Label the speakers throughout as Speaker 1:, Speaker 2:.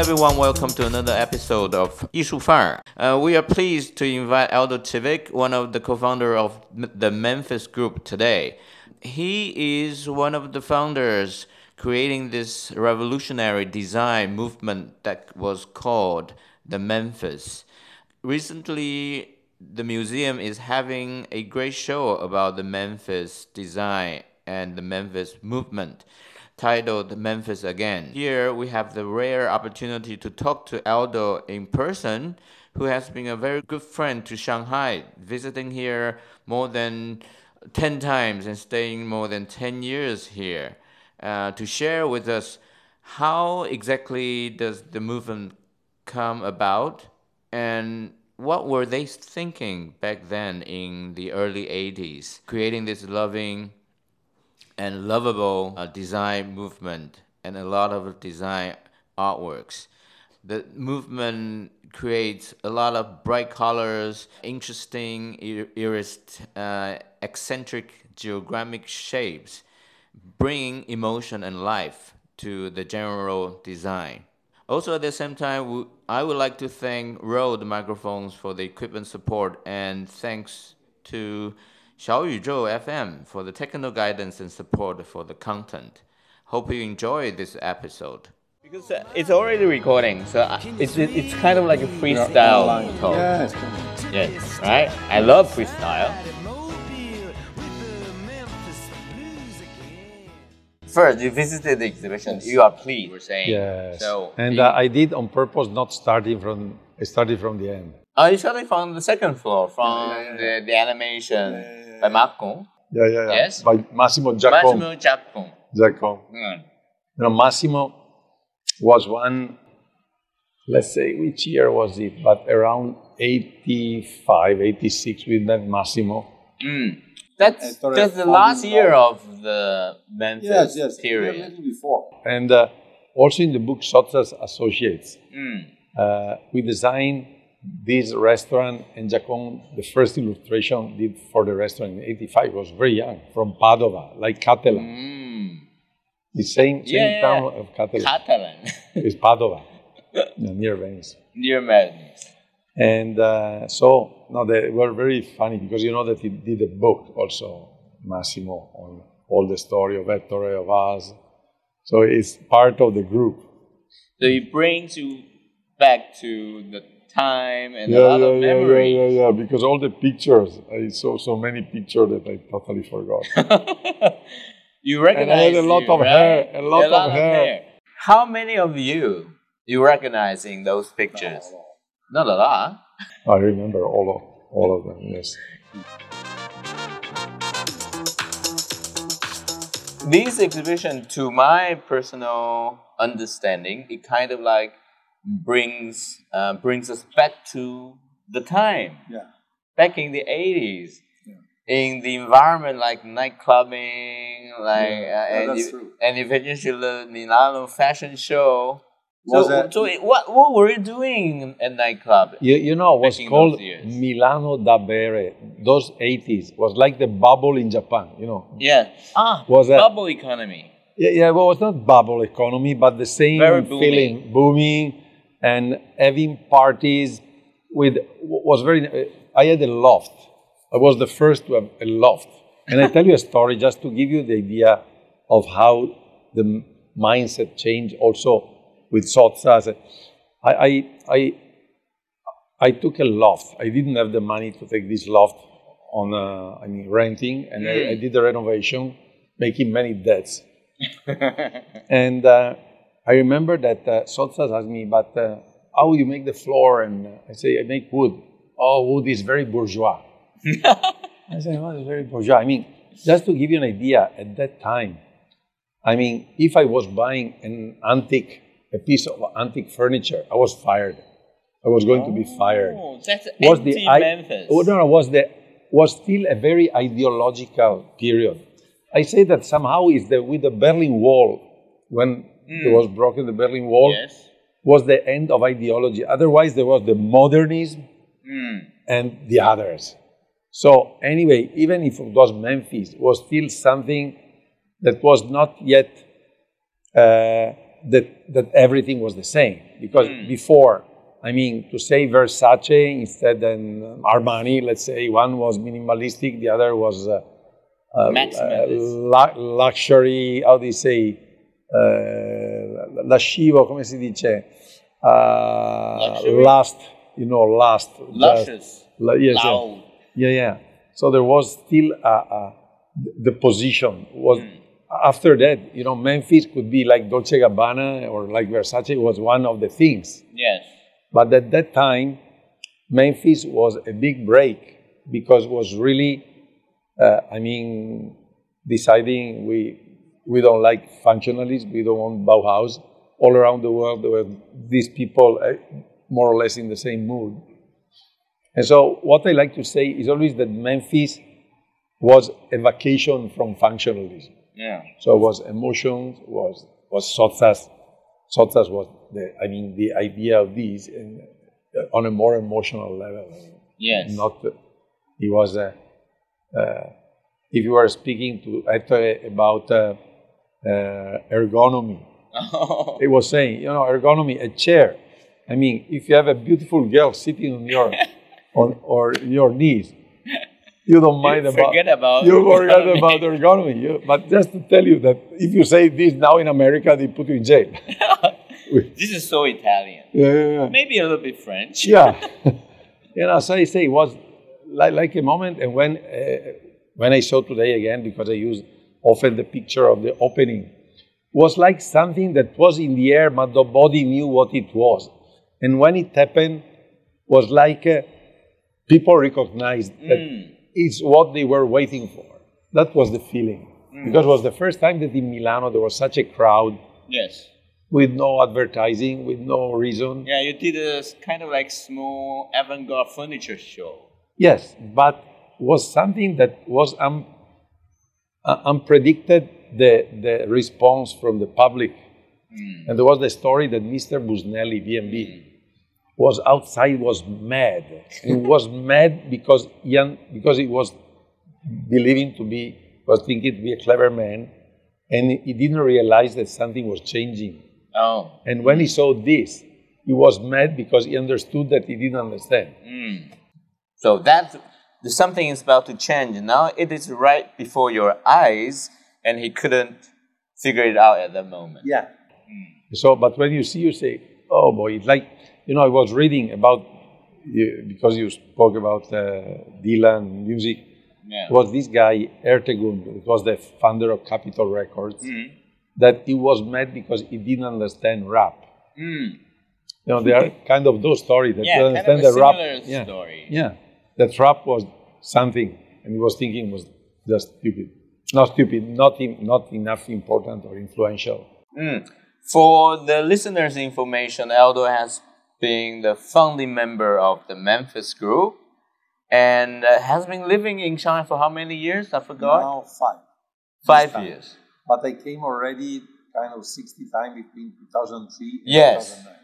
Speaker 1: everyone, welcome to another episode of 艺术范儿. Uh, we are pleased to invite Aldo Cibic, one of the co-founder of the Memphis Group today. He is one of the founders creating this revolutionary design movement that was called the Memphis. Recently, the museum is having a great show about the Memphis design and the Memphis movement titled Memphis Again. Here we have the rare opportunity to talk to Aldo in person, who has been a very good friend to Shanghai, visiting here more than 10 times and staying more than 10 years here, uh, to share with us how exactly does the movement come about and what were they thinking back then in the early 80s, creating this loving and lovable uh, design movement and a lot of design artworks. The movement creates a lot of bright colors, interesting, iris, uh, eccentric geographic shapes, bringing emotion and life to the general design. Also, at the same time, I would like to thank Rode Microphones for the equipment support and thanks to Xiaoyuzhou FM for the technical guidance and support for the content. Hope you enjoy this episode. Because uh, it's already recording, so uh, it's, it's kind of like a freestyle yeah, talk. Yeah. Yes, right? I love freestyle. First, you visited the exhibition. You are pleased. We're saying.
Speaker 2: Yes. So, and you... uh, I did on purpose, not starting from. I started from the end.
Speaker 1: Oh, I started from the second floor, from yeah, yeah, the, the animation by Marco.
Speaker 2: Yeah, yeah, yeah.
Speaker 1: Yes.
Speaker 2: By Massimo Giacon.
Speaker 1: Massimo Giacon.
Speaker 2: Giacon. Mm. You know, Massimo was one, let's say, which year was it? But around 85, 86, we met Massimo.
Speaker 1: Mm. That's just the last year of the Memphis yes, yes, period.
Speaker 2: Yeah, before. And uh, also in the book Sottsass Associates, mm. uh, we designed this restaurant and Giacon, the first illustration did for the restaurant in 85 was very young, from Padova, like Cattelan. Mm. The same, same yeah, town of Cattelan.
Speaker 1: Cattelan.
Speaker 2: it's Padova, near Venice.
Speaker 1: Near Venice.
Speaker 2: And uh, so, no, they were very funny because you know that he did a book also, Massimo, on all the story of Ettore, of us. So it's part of the group.
Speaker 1: So it brings you back to the time and yeah, a lot
Speaker 2: yeah,
Speaker 1: of memories.
Speaker 2: Yeah, yeah, yeah, because all the pictures, I saw so many pictures that I totally forgot.
Speaker 1: you recognize
Speaker 2: and I had a lot
Speaker 1: you,
Speaker 2: of
Speaker 1: right?
Speaker 2: hair, a lot, a lot of, hair. hair.
Speaker 1: How many of you you recognize in those pictures? Not a lot.
Speaker 2: I remember all of all of them. Yes.
Speaker 1: This exhibition, to my personal understanding, it kind of like brings uh, brings us back to the time.
Speaker 2: Yeah.
Speaker 1: Back in the eighties. Yeah. In the environment like nightclubbing, like yeah. uh, and,
Speaker 2: that's
Speaker 1: true. and eventually the Milano fashion show. Was so, that, so what what were you doing at nightclub?
Speaker 2: You, you know, it was called Milano da Bere. Those eighties was like the bubble in Japan. You know.
Speaker 1: Yeah. Ah. Was bubble economy.
Speaker 2: Yeah, yeah. Well, it's not bubble economy, but the same
Speaker 1: Very
Speaker 2: booming. feeling, booming and having parties with was very. I had a loft. I was the first to have a loft, and I tell you a story just to give you the idea of how the mindset changed. Also with Sottsass, I, I, I, I took a loft. I didn't have the money to take this loft on, uh, I mean, renting, and mm. I, I, did the renovation, making many debts. and uh, I remember that uh, asked me, but uh, how you make the floor? And uh, I say, I make wood. Oh, wood is very bourgeois. I said, well, it's very bourgeois. I mean, just to give you an idea, at that time, I mean, if I was buying an antique, a piece of antique furniture, I was fired. I was going oh, to be fired.
Speaker 1: Oh, that's was the Memphis.
Speaker 2: Oh, no, no, was the was still a very ideological period. I say that somehow is the with the Berlin Wall when mm. was broken the Berlin Wall,
Speaker 1: yes.
Speaker 2: was the end of ideology. Otherwise, there was the modernism mm. and the others. So anyway, even if it was Memphis, it was still something that was not yet uh, that that everything was the same because
Speaker 1: Hmm.
Speaker 2: before I mean to say Versace instead than Armani let's say one was minimalistic the other was uh, uh, luxury how do you say uh, lascivo come si dice uh, last you know last just-
Speaker 1: Luscious.
Speaker 2: Lu- yes, yeah. Yeah, yeah. So there was still a, a, the position was after that. You know, Memphis could be like Dolce Gabbana or like Versace it was one of the things.
Speaker 1: Yes.
Speaker 2: But at that time, Memphis was a big break because it was really, uh, I mean, deciding we we don't like functionalists, we don't want Bauhaus. All around the world, there were these people uh, more or less in the same mood. And so, what I like to say is always that Memphis was a vacation from functionalism.
Speaker 1: Yeah.
Speaker 2: So it was emotions, was was Sottsass. Sottsass was the, I mean, the idea of these and, uh, on a more emotional level.
Speaker 1: Yes.
Speaker 2: Not, uh, he was, a uh, if you were speaking to about uh, he was saying, you know, ergonomy, a chair. I mean, if you have a beautiful girl sitting on your, on or your knees, you don't mind about
Speaker 1: forget about
Speaker 2: you forget
Speaker 1: ergonomy.
Speaker 2: about ergonomy. You, but just to tell you that if you say this now in America, they put you in jail.
Speaker 1: this is so Italian.
Speaker 2: yeah, yeah, yeah.
Speaker 1: Maybe a little bit French.
Speaker 2: yeah. you know, so I say it was like, like a moment, and when uh, when I saw today again, because I use often the picture of the opening, was like something that was in the air, but nobody knew what it was. And when it happened, was like uh, people recognized that it's what they were waiting for. That was the feeling. Because it was the first time that in Milano there was such a crowd
Speaker 1: Yes.
Speaker 2: with no advertising, with no reason.
Speaker 1: Yeah, you did a kind of like small avant-garde furniture show.
Speaker 2: Yes, but was something that was un, uh, unpredicted the, the response from the public. And there was the story that Mr. Busnelli, B&B, was outside, was mad. he was mad because he, because he was believing to be, was thinking to be a clever man, and he didn't realize that something was changing.
Speaker 1: Oh.
Speaker 2: And when he saw this, he was mad because he understood that he didn't understand. Mm.
Speaker 1: So that's the something is about to change. Now it is right before your eyes, and he couldn't figure it out at that moment.
Speaker 2: Yeah. Hmm. So, but when you see, you say, "Oh boy!" It's like you know, I was reading about you- because you spoke about uh, Dylan music.
Speaker 1: Yeah.
Speaker 2: It was this guy Ertegun, it was the founder of Capitol Records, mm-hmm. that he was mad because he didn't understand rap. Mm. You know, there are kind of those stories that
Speaker 1: Yeah,
Speaker 2: you
Speaker 1: kind of
Speaker 2: understand
Speaker 1: a
Speaker 2: the rap.
Speaker 1: similar
Speaker 2: yeah,
Speaker 1: story.
Speaker 2: yeah, that rap was something, and he was thinking was just stupid, not stupid, not in, not enough important or influential.
Speaker 1: For the listeners' information, Aldo has been the founding member of the Memphis Group and uh, has been living in China for how many years? I forgot.
Speaker 3: Now five.
Speaker 1: Five
Speaker 3: time.
Speaker 1: years.
Speaker 3: But I came already kind of 60 times between 2003 and
Speaker 1: Yes.
Speaker 3: 2009.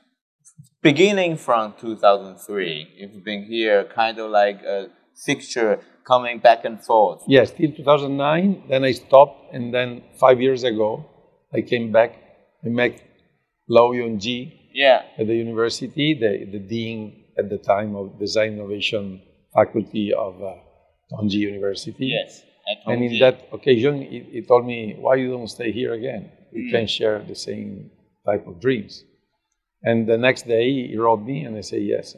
Speaker 1: Beginning from 2003, you've been here kind of like a fixture coming back and forth.
Speaker 2: Yes, till 2009. Then I stopped, and then five years ago, I came back. I met Lou Yongqi
Speaker 1: Yeah.
Speaker 2: at the university, the, the dean at the time of Design Innovation Faculty of uh, Tongji University.
Speaker 1: Yes. at
Speaker 2: And in that occasion, he, he told me, "Why you don't stay here again? We can share the same type of dreams." And the next day, he wrote me, and I say yes.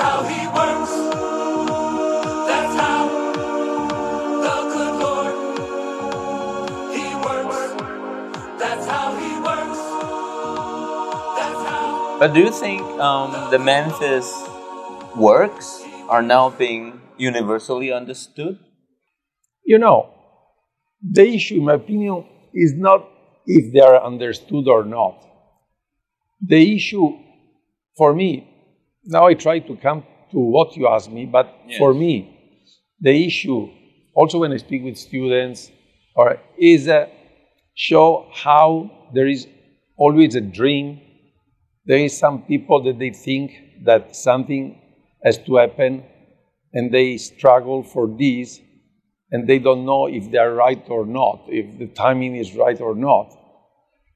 Speaker 4: How he works. That's how the good Lord he works. That's how he works. That's how.
Speaker 1: But do you think um, the Memphis works are now being universally understood?
Speaker 2: You know, the issue, in my opinion, is not if they are understood or not. The issue, for me, now I try to come to what you asked me, but for me, the issue, also when I speak with students, or is uh, show how there is always a dream. There is some people that they think that something has to happen, and they struggle for this, and they don't know if they are right or not, if the timing is right or not.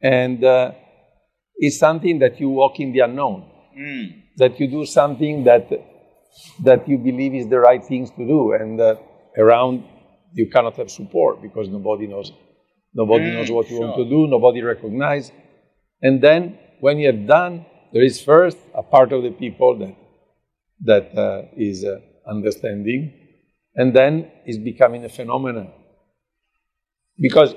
Speaker 2: And uh, it's something that you walk in the unknown, that you do something that, that you believe is the right things to do, and uh, around you cannot have support because nobody knows, nobody knows what you want to do, nobody recognizes. And then when you have done, there is first a part of the people that that uh, is uh, understanding, and then is becoming a phenomenon. Because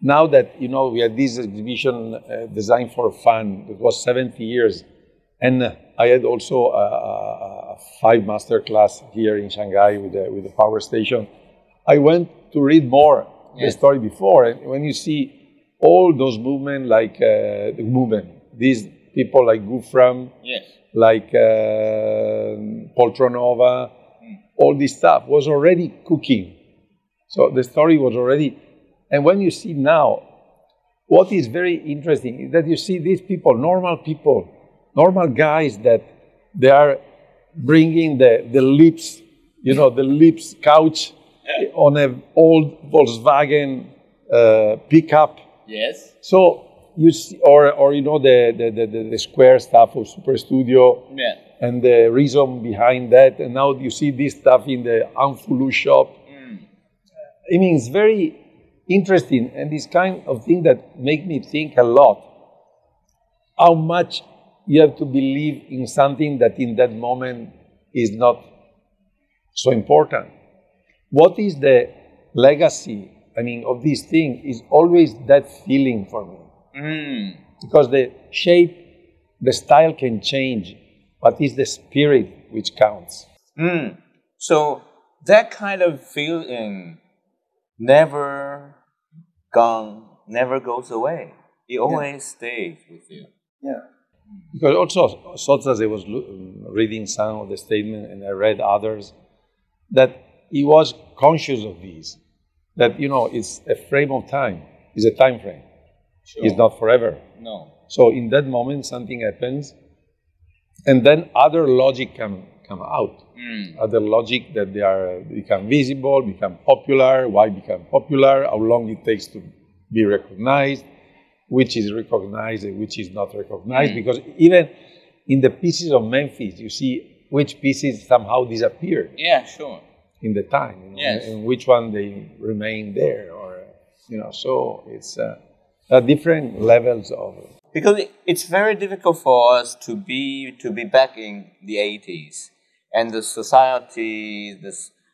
Speaker 2: now that you know we had this exhibition uh, designed for fun, it was 70 years, and uh, I had also a, a, five master class here in Shanghai with the, with the power station. I went to read more the story before, and when you see all those movements, like uh, the movement, these people like Gufram,
Speaker 1: Yes.
Speaker 2: like uh, Poltronova, all this stuff was already cooking. So the story was already. And when you see now, what is very interesting is that you see these people, normal people, normal guys that they are bringing the, the lips, you know, the lips couch on an old Volkswagen uh, pickup.
Speaker 1: Yes.
Speaker 2: So you see, or, or you know, the, the, the, the- square stuff of Super Studio
Speaker 1: Yeah.
Speaker 2: and the reason behind that. And now you see this stuff in the Anfulu shop. I mean, it's very interesting and this kind of thing that make me think a lot. How much you have to believe in something that in that moment is not so important. What is the legacy, I mean, of this thing is always that feeling for me
Speaker 1: Mm.
Speaker 2: because the shape, the style can change, but it's the spirit which counts.
Speaker 1: Mm. So that kind of feeling never gone, never goes away. It always stays with you.
Speaker 3: Yeah.
Speaker 2: Because also, Sottsass, was um, reading some of the statement, and I read others, that he was conscious of this, that, you know, it's a frame of time, it's a time frame, it's not forever.
Speaker 1: No.
Speaker 2: So in that moment, something happens, and then other logic can come out. Hmm. Other logic that they are become visible, become popular. Why become popular? How long it takes to be recognized? Which is recognized and which is not recognized? Because even in the pieces of Memphis, you see which pieces somehow disappeared
Speaker 1: Yeah, sure.
Speaker 2: in the time, you know,
Speaker 1: Yes.
Speaker 2: and which one they remain there, or you know. So it's uh, uh, different levels of
Speaker 1: because it's very difficult for us to be to be back in the 80s and the society the,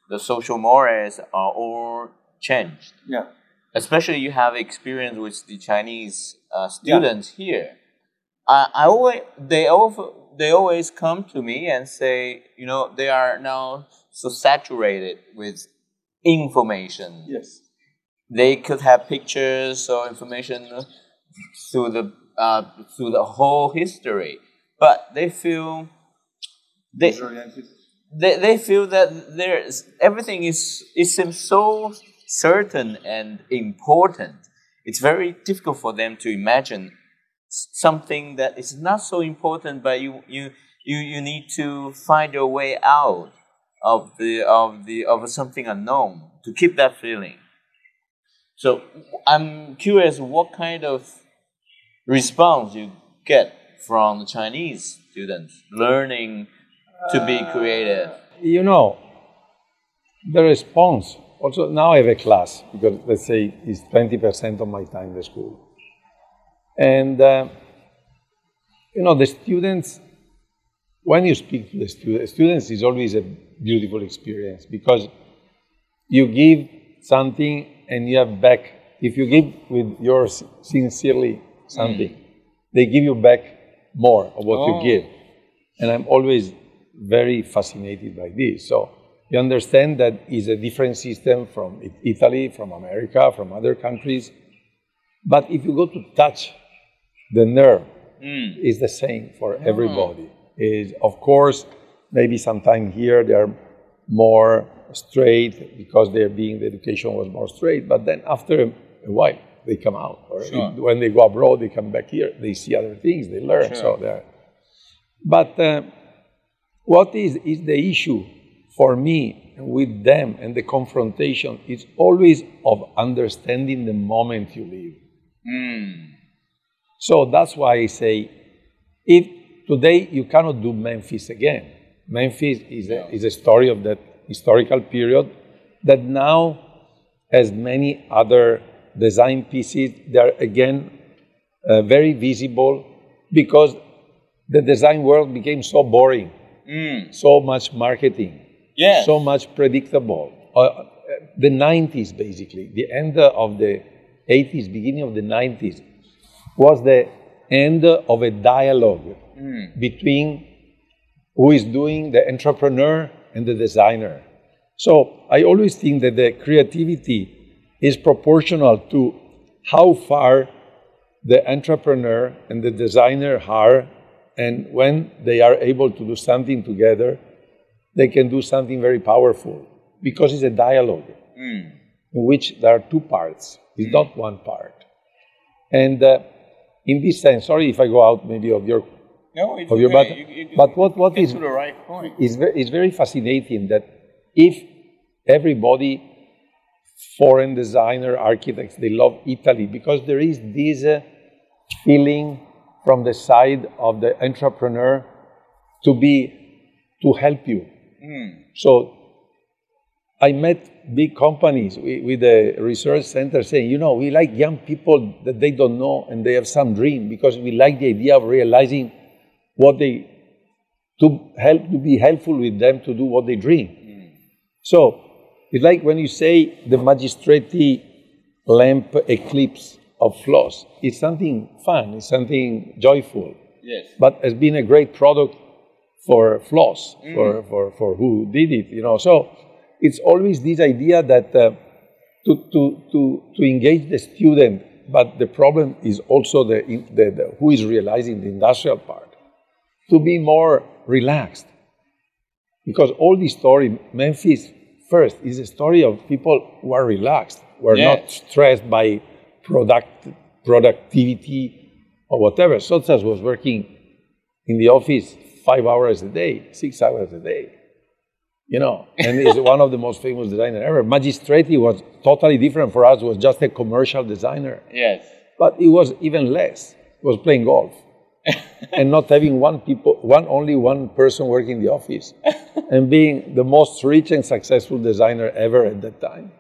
Speaker 1: the social mores are all changed
Speaker 3: Yeah.
Speaker 1: Especially you have experience with the chinese uh, students here. I, I always they always they always come to me and say you know they are now so saturated with information.
Speaker 3: Yes.
Speaker 1: they could have pictures or information through the uh, through the whole history, but they feel they, they they feel that there's everything is it seems so certain and important. It's very difficult for them to imagine something that is not so important, but you you you, you need to find your way out of the of the of something unknown to keep that feeling. So I'm curious what kind of response you get from Chinese students learning to be creative.
Speaker 2: Uh, you know, the response. Also, now I have a class because let's say it's twenty percent of my time in the school, and uh, you know the students. When you speak to the students, students is always a beautiful experience because you give something and you have back. If you give with yours sincerely something, they give you back more of what
Speaker 1: Oh.
Speaker 2: you give. And I'm always very fascinated by this. So you understand that it's a different system from Italy, from America, from other countries. But if you go to touch the nerve, it's the same for everybody. Is of course maybe sometime here they are more straight because they're being the education was more straight. But then after a, while they come out. Or if- when they go abroad, they come back here. They see other things. They learn. So they're. But uh, what is is the issue for me, with them and the confrontation, it's always of understanding the moment you live. So that's why I say, if today you cannot do Memphis again, Memphis is a, is a story of that historical period that now has many other design pieces. They're again uh, very visible because the design world became so boring, so much marketing, So much predictable. Uh, the 90s, basically, the end of the 80s, beginning of the 90s, was the end of a dialogue between who is doing the entrepreneur and the designer. So I always think that the creativity is proportional to how far the entrepreneur and the designer are, and when they are able to do something together, they can do something very powerful because it's a dialogue in which there are two parts. It's not one part. And uh, in this sense, sorry if I go out maybe of your
Speaker 1: No,
Speaker 2: of your but,
Speaker 1: You- you-
Speaker 2: but what, what
Speaker 1: the right point.
Speaker 2: is is very fascinating that if everybody foreign designer architects they love italy because there is this uh, feeling from the side of the entrepreneur to be to help you Hmm. so i met big companies with, the research center saying you know we like young people that they don't know and they have some dream because we like the idea of realizing what they to help to be helpful with them to do what they dream. Hmm. So it's like when you say the Magistretti lamp eclipse of Flos. It's something fun, it's something joyful,
Speaker 1: Yes.
Speaker 2: but has been a great product for Flos, for, for, for who did it, you know. So it's always this idea that uh, to, to, to, to engage the student, but the problem is also the, the, the who is realizing the industrial part, to be more relaxed. Because all the story, Memphis first is a story of people who are relaxed, who are not stressed by product, productivity or whatever. Sottsass was working in the office five hours a day, six hours a day. You know, and is one of the most famous designers ever. Magistretti was totally different for us, was just a commercial designer.
Speaker 1: Yes.
Speaker 2: But it was even less. It was playing golf. and not having one people one only one person working in the office and being the most rich and successful designer ever at that time.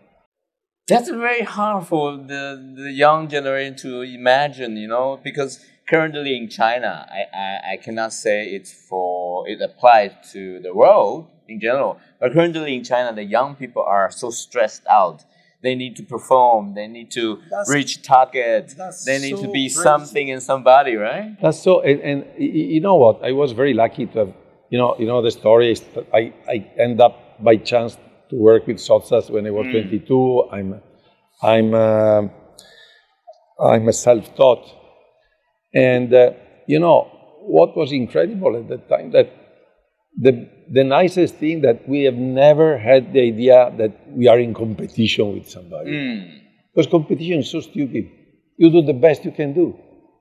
Speaker 1: That's very hard for the, the young generation to imagine, you know, because currently in China, I, I, I cannot say it's for, it applies to the world in general, but currently in China, the young people are so stressed out. They need to perform, they need to
Speaker 3: That's-
Speaker 1: reach target, they need to be
Speaker 3: crazy.
Speaker 1: something and somebody, right?
Speaker 2: That's so and, and y- y- you know what? I was very lucky to have you know you know the story is I, I end up by chance to work with Sottsass when I was 22. I'm I'm uh, I'm a self-taught, and uh, you know what was incredible at that time that the the nicest thing that we have never had the idea that we are in competition with somebody because competition is so stupid. You do the best you can do.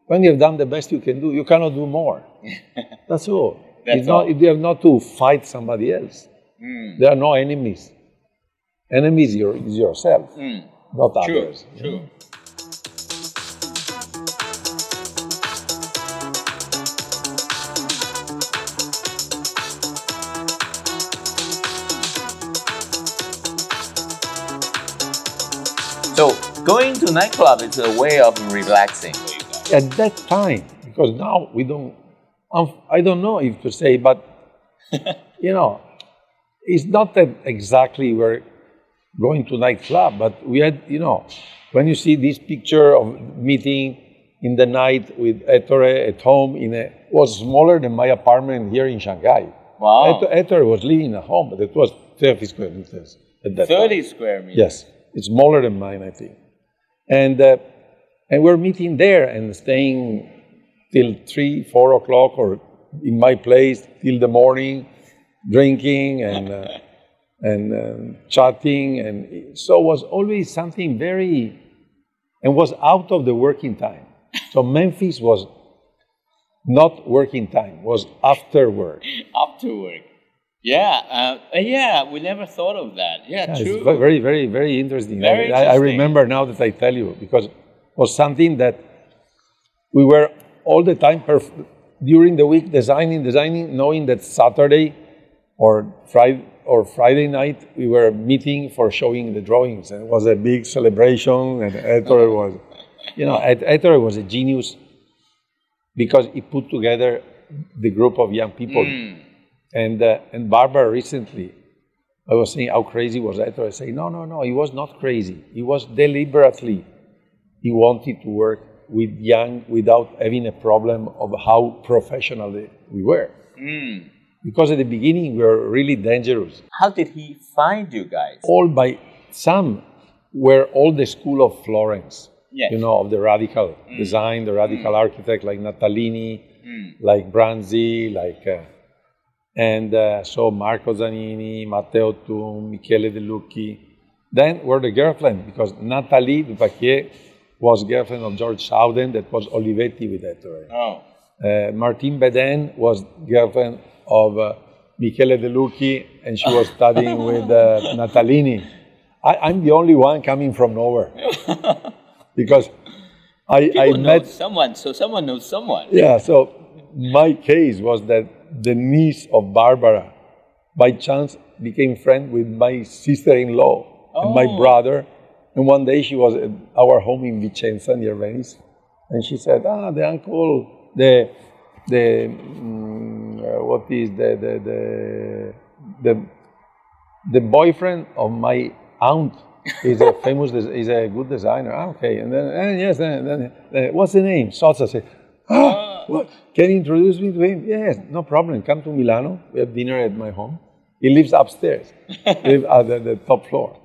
Speaker 2: When you have done the best you can do, you cannot do more. That's all.
Speaker 1: That's
Speaker 2: it's not,
Speaker 1: all.
Speaker 2: They are not to fight somebody else. There are no enemies. Enemies your, is yourself, not
Speaker 1: True,
Speaker 2: others.
Speaker 1: true.
Speaker 2: know.
Speaker 1: So going to nightclub is a way of relaxing.
Speaker 2: At that time, because now we don't, um, I don't know if to say, but you know, it's not that exactly we're going to nightclub, but we had, you know, when you see this picture of meeting in the night with Ettore at home in a was smaller than my apartment here in Shanghai.
Speaker 1: Wow.
Speaker 2: Ettore, was living at home, but it was 30 square meters at that time.
Speaker 1: 30 square meters.
Speaker 2: Yes, it's smaller than mine, I think. And uh, and we're meeting there and staying till three, four o'clock, or in my place till the morning, drinking and uh, and um, chatting, and so it was always something very, and was out of the working time. So Memphis was not working time; was after work.
Speaker 1: After work. Yeah, uh, yeah, we never thought of that. Yeah,
Speaker 2: Yeah,
Speaker 1: true.
Speaker 2: It's very, very, very interesting.
Speaker 1: Very
Speaker 2: I, I- I remember now that I tell you because it was something that we were all the time perf- during the week designing, designing, knowing that Saturday or Friday or Friday night we were meeting for showing the drawings, and it was a big celebration. And Ettore uh-huh. was, you know, Et- Ettore was a genius because he put together the group of young people. Hmm. And uh, and Barbara recently I was saying how crazy was that? I say, no, no, no, he was not crazy. He was deliberately, he wanted to work with young without having a problem of how professional we were. Hmm. Because at the beginning we were really dangerous.
Speaker 1: How did he find you guys?
Speaker 2: All by some were all the school of Florence.
Speaker 1: Yes.
Speaker 2: You know, of the radical design, the radical architect like Natalini, like Branzi, like uh, and uh, so Marco Zanini, Matteo Thun, Michele De Lucchi. Then were the girlfriend because Nathalie Du Pasquier was girlfriend of George Sowden that was Olivetti with Ettore.
Speaker 1: Oh.
Speaker 2: Uh, Martine Bedin was girlfriend of uh, Michele De Lucchi and she was studying with uh, Natalini. I, I'm the only one coming from nowhere because I, I
Speaker 1: People
Speaker 2: met
Speaker 1: someone, so someone knows someone.
Speaker 2: yeah, so my case was that the niece of Barbara, by chance, became friend with my sister-in-law and my
Speaker 1: Oh.
Speaker 2: brother. And one day she was at our home in Vicenza near Venice, and she said, "Ah, the uncle, the the mm, what is the the the the, the boyfriend of my aunt." is a famous, is a good designer. Ah, okay, and then and yes, then, then uh, what's the name? Sosa said, ah, what? Can you introduce me to him? Yes, no problem. Come to Milano. We have dinner at my home. He lives upstairs, live at the, the top floor,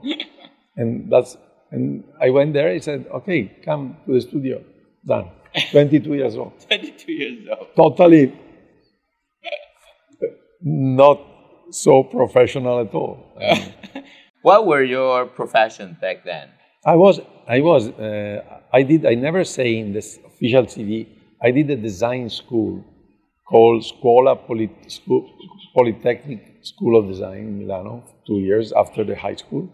Speaker 2: and that's. And I went there. He said, "Okay, come to the studio." Done. Twenty-two years old.
Speaker 1: 22 years old.
Speaker 2: Totally not so professional at all.
Speaker 1: What were your professions back then?
Speaker 2: I was, I was, uh, I did, I never say in this official CV, I did a design school called Scuola Polit- School, Polytechnic School of Design in Milano, two years after the high school.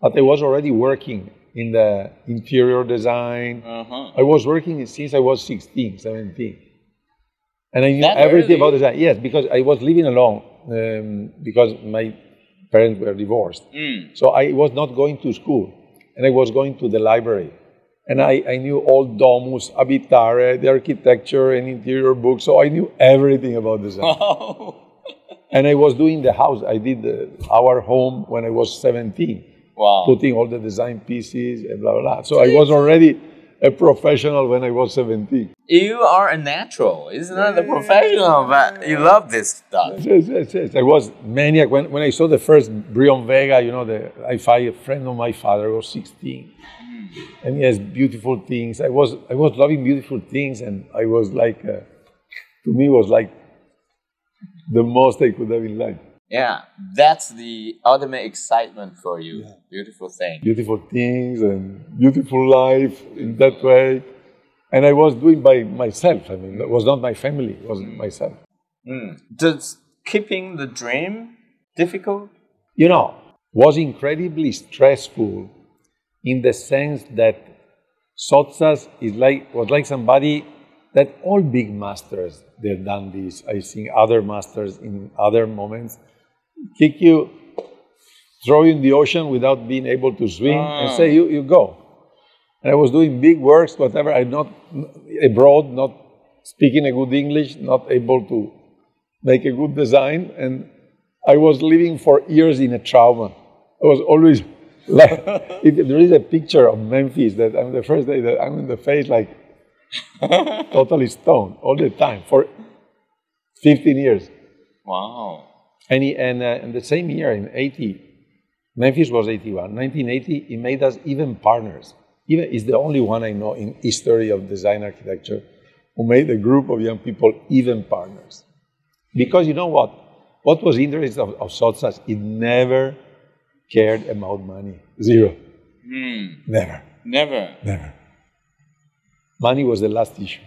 Speaker 2: But I was already working in the interior design.
Speaker 1: Uh-huh.
Speaker 2: I was working since I was 16, 17. And I knew
Speaker 1: That
Speaker 2: everything
Speaker 1: early?
Speaker 2: about design. Yes, because I was living alone um, because my parents were divorced.
Speaker 1: Mm.
Speaker 2: So I was not going to school, and I was going to the library. And I, I knew all domus, abitare, the architecture and interior books, so I knew everything about design.
Speaker 1: Oh.
Speaker 2: and I was doing the house. I did the, our home when I was 17,
Speaker 1: Wow.
Speaker 2: putting all the design pieces and blah, blah, blah. So I was already a professional when I was 17.
Speaker 1: You are a natural. It's not that a professional, but you love this stuff.
Speaker 2: Yes, yes, yes. I was maniac when, when I saw the first Brion Vega. You know, the I find a friend of my father was 16, and he has beautiful things. I was I was loving beautiful things, and I was like, uh, to me, it was like the most I could have in life.
Speaker 1: Yeah, that's the ultimate excitement for you. Beautiful thing.
Speaker 2: Beautiful things and beautiful life in that way, and I was doing by myself. I mean, it was not my family; it was myself. Hmm.
Speaker 1: Does keeping the dream difficult?
Speaker 2: you know, was incredibly stressful in the sense that Sottsass is like was like somebody that all big masters they've done this. I've seen other masters in other moments kick you, throw you in the ocean without being able to swim, and ah. say you you go. And I was doing big works, whatever. I'm not abroad, not speaking a good English, not able to make a good design, and I was living for years in a trauma. I was always like, if there is a picture of Memphis that I'm the first day that I'm in the face like totally stoned all the time for 15 years.
Speaker 1: Wow.
Speaker 2: And, he, and, uh, and the same year in 80, Memphis was 81. 1980, he made us even partners. Even is the only one I know in history of design architecture who made a group of young people even partners. Because you know what? What was interesting of, of Sottsass, it never cared about money. Zero. Never.
Speaker 1: Never.
Speaker 2: Never. Money was the last issue.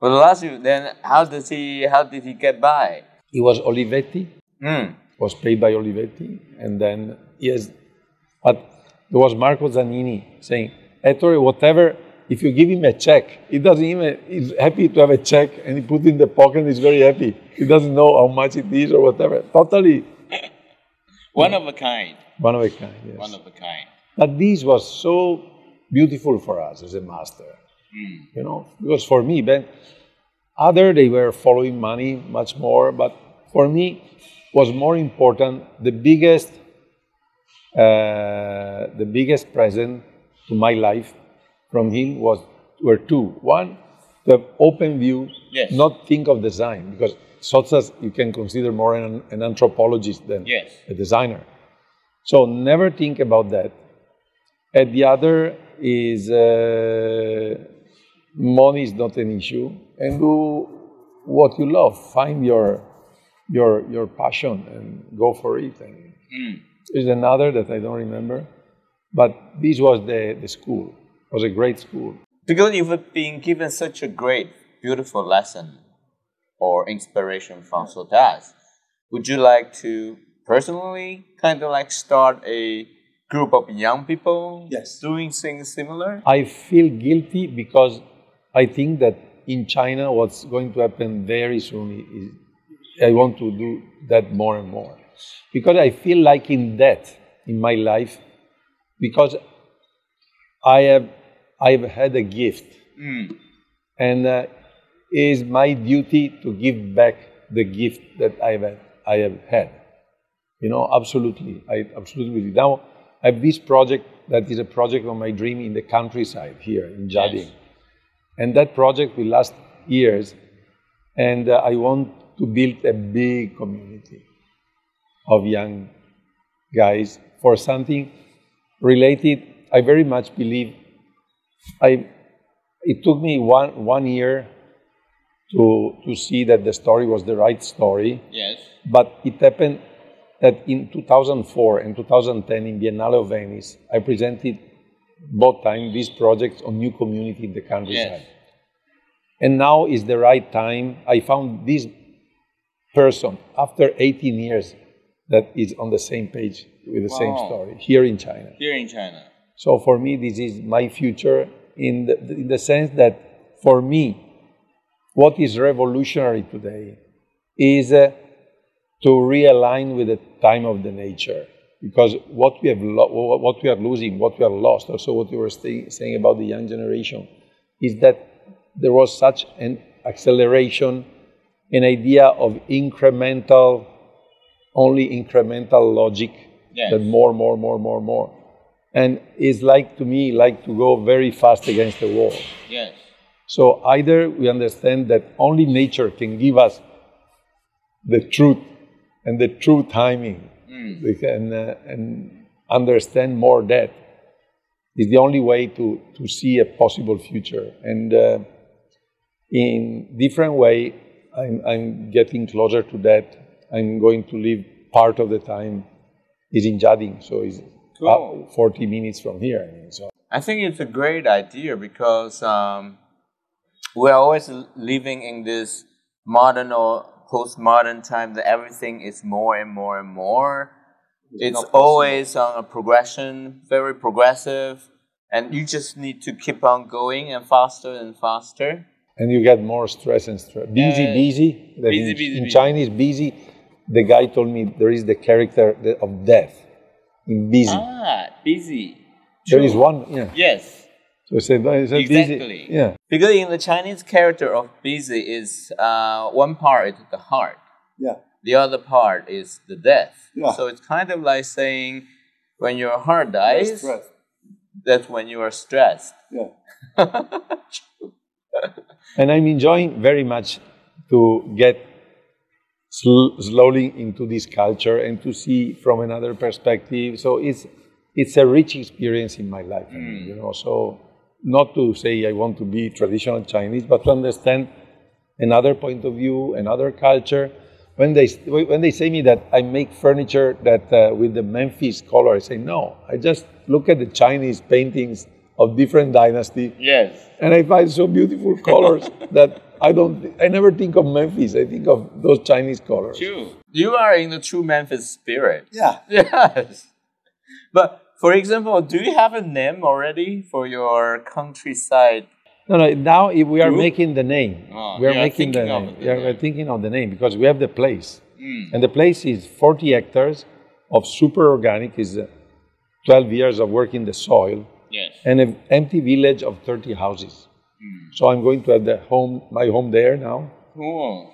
Speaker 1: Well, the last issue, then, how does he? How did he get by?
Speaker 2: It was Olivetti,
Speaker 1: Mm.
Speaker 2: was paid by Olivetti, and then yes, but there was Marco Zanini saying, Ettore, whatever, if you give him a check, he doesn't even, he's happy to have a check and he put it in the pocket and he's very happy. He doesn't know how much it is or whatever. Totally
Speaker 1: One of a kind.
Speaker 2: one of a kind, yes.
Speaker 1: One of a kind.
Speaker 2: But this was so beautiful for us as a master. You know, because for me, then other they were following money much more, but for me was more important the biggest uh, the biggest present to my life from him was were two. One, to have open view,
Speaker 1: Yes.
Speaker 2: not think of design, because Sottsass you can consider more an, an anthropologist than
Speaker 1: Yes.
Speaker 2: a designer. So never think about that. And the other is uh, money is not an issue, and do what you love. Find your your your passion and go for it. And hmm. there's another that I don't remember, but this was the the school. It was a great school.
Speaker 1: Because you've been given such a great, beautiful lesson or inspiration from Sottsass, would you like to personally kind of like start a group of young people
Speaker 3: Yes.
Speaker 1: doing things similar?
Speaker 2: I feel guilty because I think that in China, what's going to happen very soon is I want to do that more and more. Because I feel like in that in my life, because I have I've had a gift, and uh, it is my duty to give back the gift that I have I have had. You know, absolutely. I absolutely believe. Now, I have this project that is a project of my dream in the countryside here in Jiading. And that project will last years. And uh, I want to build a big community of young guys for something related. I very much believe. I, it took me one, one year to, to see that the story was the right story.
Speaker 1: Yes.
Speaker 2: But it happened that in 2004 and 2010 in Biennale of Venice, I presented both times these projects on new community in the countryside.
Speaker 1: Yes.
Speaker 2: And now is the right time. I found this person after 18 years that is on the same page with the same story here in China.
Speaker 1: Here in China.
Speaker 2: So for me, this is my future in the, in the sense that for me, what is revolutionary today is uh, to realign with the time of the nature. Because what we have, lo- what we are losing, what we are lost, also what you were saying about the young generation, is that there was such an acceleration, an idea of incremental, only incremental logic,
Speaker 1: Yes.
Speaker 2: that more, more, more, more, more. And it's like to me, like to go very fast against the wall.
Speaker 1: Yes.
Speaker 2: So either we understand that only nature can give us the truth and the true timing, we can uh, and understand more that is the only way to, to see a possible future. And uh, in different way, I'm, I'm getting closer to that. I'm going to live part of the time is in Jiading, so it's
Speaker 1: Cool.
Speaker 2: uh, 40 minutes from here. I mean, so
Speaker 1: I think it's a great idea because um, we're always living in this modern or postmodern time that everything is more and more and more. It's
Speaker 3: not possible.
Speaker 1: always on a progression, very progressive, and you just need to keep on going and faster and faster.
Speaker 2: And you get more stress and stress. Busy,
Speaker 1: Uh,
Speaker 2: busy.
Speaker 1: Busy,
Speaker 2: in,
Speaker 1: busy,
Speaker 2: in. Chinese, busy. The guy told me there is the character of death in busy.
Speaker 1: Ah, busy.
Speaker 2: there is
Speaker 1: True.
Speaker 2: one, yeah.
Speaker 1: Yes.
Speaker 2: So I said, I said
Speaker 1: Exactly.
Speaker 2: busy. Yeah.
Speaker 1: Because in the Chinese character of busy is uh, one part is the heart,
Speaker 3: Yeah.
Speaker 1: the other part is the death.
Speaker 3: Yeah.
Speaker 1: So it's kind of like saying when your heart dies, that's when you are stressed.
Speaker 3: Yeah.
Speaker 2: And I'm enjoying very much to get sl- slowly into this culture and to see from another perspective. So it's it's a rich experience in my life, mean, you know. So not to say I want to be traditional Chinese, but to understand another point of view, another culture. When they when they say me that I make furniture that uh, with the Memphis color, I say no. I just look at the Chinese paintings of different dynasty.
Speaker 1: Yes.
Speaker 2: and I find so beautiful colors that I don't. I never think of Memphis. I think of those Chinese colors.
Speaker 1: True. You are in the true Memphis spirit.
Speaker 3: Yeah.
Speaker 1: Yes. But for example, do you have a name already for your countryside?
Speaker 2: No, no. Now if we are
Speaker 1: Group?
Speaker 2: making the name.
Speaker 1: Oh,
Speaker 2: we are
Speaker 1: you
Speaker 2: making the name.
Speaker 1: the
Speaker 2: Yeah,
Speaker 1: name.
Speaker 2: we're thinking of the name because we have the place,
Speaker 1: Mm.
Speaker 2: and the place is 40 hectares of super organic. Is uh, 12 years of working the soil
Speaker 1: Yes.
Speaker 2: and an empty village of 30 houses.
Speaker 1: Mm.
Speaker 2: So I'm going to have the home, my home there now,
Speaker 1: Cool.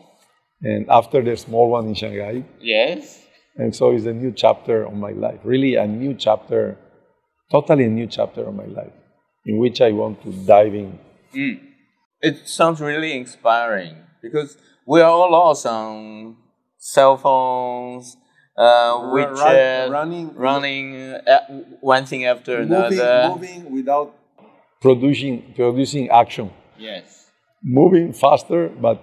Speaker 2: and after the small one in Shanghai.
Speaker 1: Yes.
Speaker 2: And so it's a new chapter of my life, really a new chapter, totally a new chapter of my life, in which I want to dive in.
Speaker 1: Mm. It sounds really inspiring because we are all lost on cell phones, uh, WeChat,
Speaker 3: run- running-
Speaker 1: running uh, one thing after
Speaker 3: Moving,
Speaker 1: another.
Speaker 3: moving without
Speaker 2: Producing, producing action,
Speaker 1: Yes.
Speaker 2: moving faster, but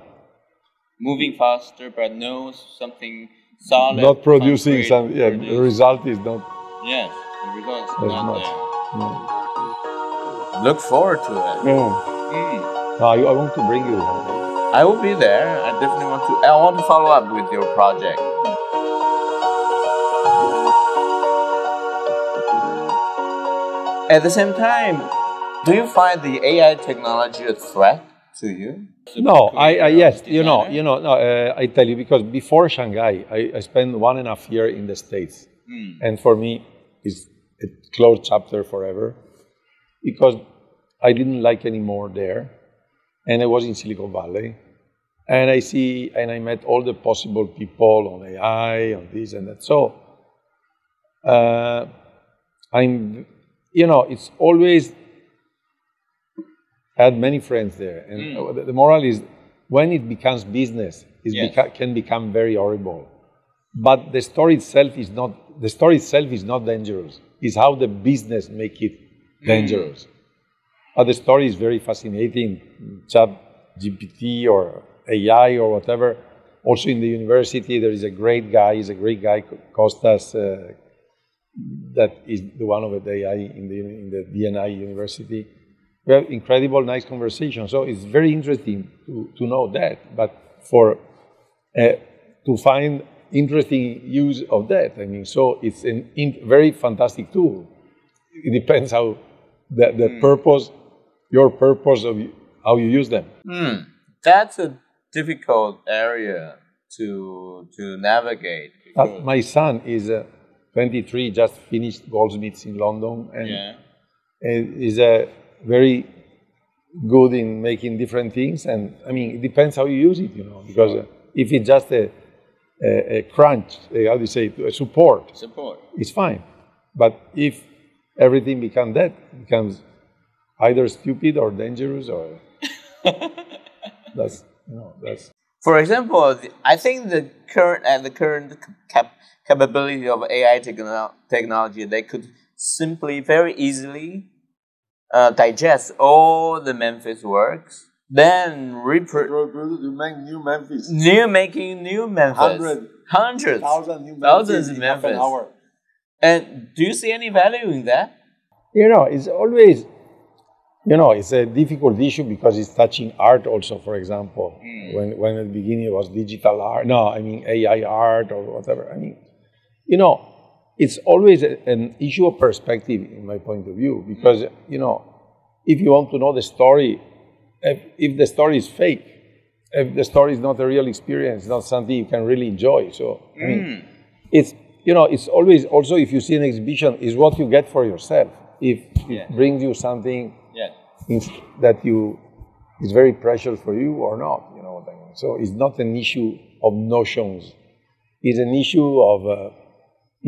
Speaker 1: Moving faster, but no something solid.
Speaker 2: not producing some. Yeah, the result is not.
Speaker 1: Yes, the result
Speaker 2: is
Speaker 1: not there.
Speaker 2: No,
Speaker 1: Look forward to it.
Speaker 2: no.
Speaker 1: Mm.
Speaker 2: No, I, I want to bring you.
Speaker 1: I will be there. I definitely want to. I want to follow up with your project. At the same time, do you find the AI technology a threat to you?
Speaker 2: No, I, I yes, you know, you know, no, uh, I tell you because before Shanghai, I, I spent one and a half year in the States,
Speaker 1: Mm.
Speaker 2: and for me, it's a closed chapter forever, because I didn't like anymore there, and I was in Silicon Valley, and I see and I met all the possible people on AI, on this and that. So, uh, I'm, you know, it's always had many friends there, and
Speaker 1: Mm.
Speaker 2: the, the moral is when it becomes business, it
Speaker 1: Yes.
Speaker 2: beca- can become very horrible. But the story itself is not the story itself is not dangerous. It's how the business make it dangerous. But the story is very fascinating. Chat GPT or AI or whatever. Also in the university, there is a great guy. He's a great guy, Costas, uh, that is the one of the AI in the in the DNI University. We have incredible, nice conversation. So it's very interesting to, to know that. But for uh, to find interesting use of that, I mean, so it's a in, very fantastic tool. It depends how the, the purpose, your purpose of how you use them.
Speaker 1: Hmm. That's a difficult area to to navigate.
Speaker 2: Uh, my son is uh, 23, just finished Goldsmiths in London, and
Speaker 1: yeah.
Speaker 2: and is uh, very good in making different things. And I mean, it depends how you use it, you know, because uh, if it's just a, a, a crunch, uh, how do you say, it, a support,
Speaker 1: Support.
Speaker 2: it's fine. But if everything becomes that, it becomes either stupid or dangerous, or that's you know that's
Speaker 1: For example, I think the current and the current cap- capability of AI techno- technology, they could simply very easily uh, digest all the Memphis works, then repro-
Speaker 3: Pro- produce to make new Memphis.
Speaker 1: new making new Memphis,
Speaker 3: Hundred.
Speaker 1: hundreds,
Speaker 3: Thousand new
Speaker 1: thousands of
Speaker 3: in half an
Speaker 1: Memphis.
Speaker 3: hour.
Speaker 1: And do you see any value in that?
Speaker 2: you know, it's always, you know, it's a difficult issue because it's touching art also, for example. When, when at the beginning it was digital art, no, I mean AI art or whatever. I mean, you know, it's always a, an issue of perspective in my point of view because, you know, if you want to know the story, if, if the story is fake, if the story is not a real experience, not something you can really enjoy. So, I mean, it's you know it's always also if you see an exhibition is what you get for yourself if
Speaker 1: Yeah.
Speaker 2: it brings you something
Speaker 1: Yeah.
Speaker 2: that you is very precious for you or not you know what i mean so it's not an issue of notions it's an issue of uh,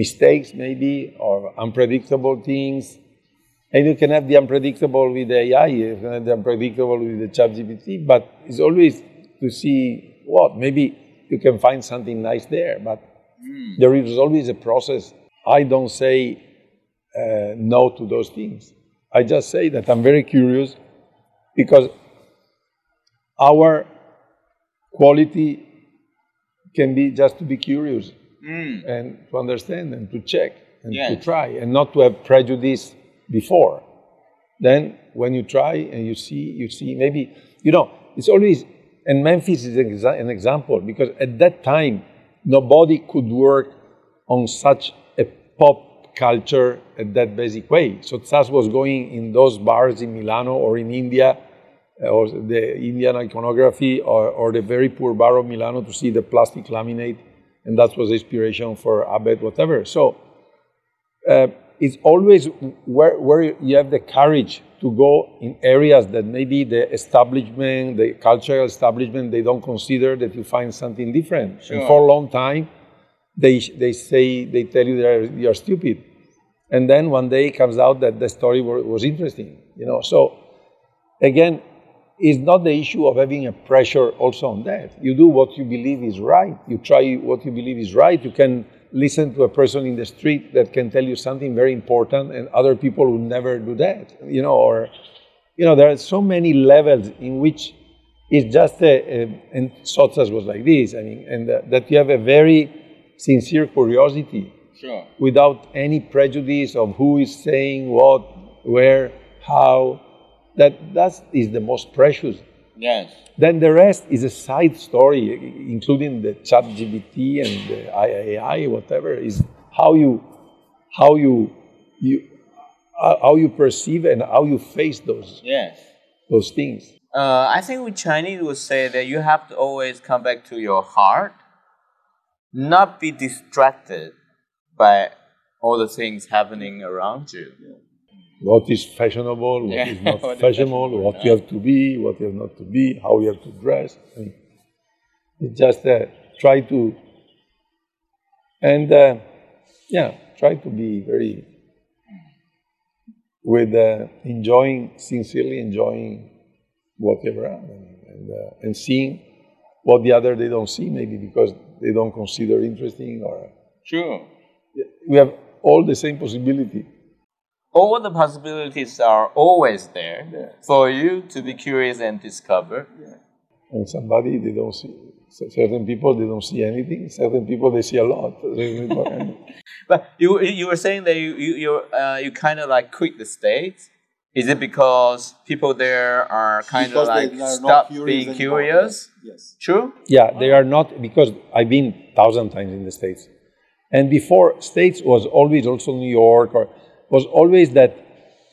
Speaker 2: mistakes maybe or unpredictable things and you can have the unpredictable with ai you can have the unpredictable with the chat gpt but it's always to see what maybe you can find something nice there but there is always a process. I don't say uh, no to those things. I just say that I'm very curious because our quality can be just to be curious and to understand and to check and to try and not to have prejudice before. Then when you try and you see, you see maybe, you know, it's always And Memphis is an, exa- an example because at that time, nobody could work on such a pop culture at that basic way. Sottsass was going in those bars in Milano or in India, uh, or the Indian iconography, or, or the very poor bar of Milano to see the plastic laminate, and that was the inspiration for Abet, whatever. So uh, it's always where, where you have the courage to go in areas that maybe the establishment, the cultural establishment, they don't consider that you find something different. And for a long time, they, they say, they tell you you're stupid. And then one day it comes out that the story was interesting, you know. So again, it's not the issue of having a pressure also on that. You do what you believe is right. You try what you believe is right. You can listen to a person in the street that can tell you something very important, and other people will never do that. You know, or you know, there are so many levels in which it's just a, a and Sottsass was like this. I mean, and uh, that you have a very sincere curiosity
Speaker 1: Sure.
Speaker 2: without any prejudice of who is saying what, where, how. That that is the most precious.
Speaker 1: Yes.
Speaker 2: Then the rest is a side story, including the chat GPT and the AI, whatever, is how you how you you how how you perceive and how you face those
Speaker 1: Yes.
Speaker 2: those things.
Speaker 1: Uh, I think we Chinese would say that you have to always come back to your heart, not be distracted by all the things happening around you.
Speaker 2: What is fashionable, what
Speaker 1: Yeah,
Speaker 2: is not
Speaker 1: what is
Speaker 2: fashionable,
Speaker 1: fashionable,
Speaker 2: what you have to be, what you have not to be, how you have to dress. Mean, it's just uh, try to, and uh, yeah, try to be very with uh, enjoying, sincerely enjoying whatever, and, and, uh, and seeing what the other they don't see, maybe because they don't consider interesting, or
Speaker 1: Sure.
Speaker 2: we have all the same possibility.
Speaker 1: All the possibilities are always there for you to be curious and discover.
Speaker 2: and somebody they don't see certain people they don't see anything certain people they see a lot Certain people- and
Speaker 1: But you you were saying that you you you uh, you kind of like quit the states. Is it because people there are kind of
Speaker 3: Because
Speaker 1: like
Speaker 3: they are not
Speaker 1: stop
Speaker 3: curious
Speaker 1: being
Speaker 3: anymore.
Speaker 1: curious?
Speaker 3: Yes.
Speaker 1: True.
Speaker 2: yeah they are not because i've been thousand times in the states and before states was always also new york or was always that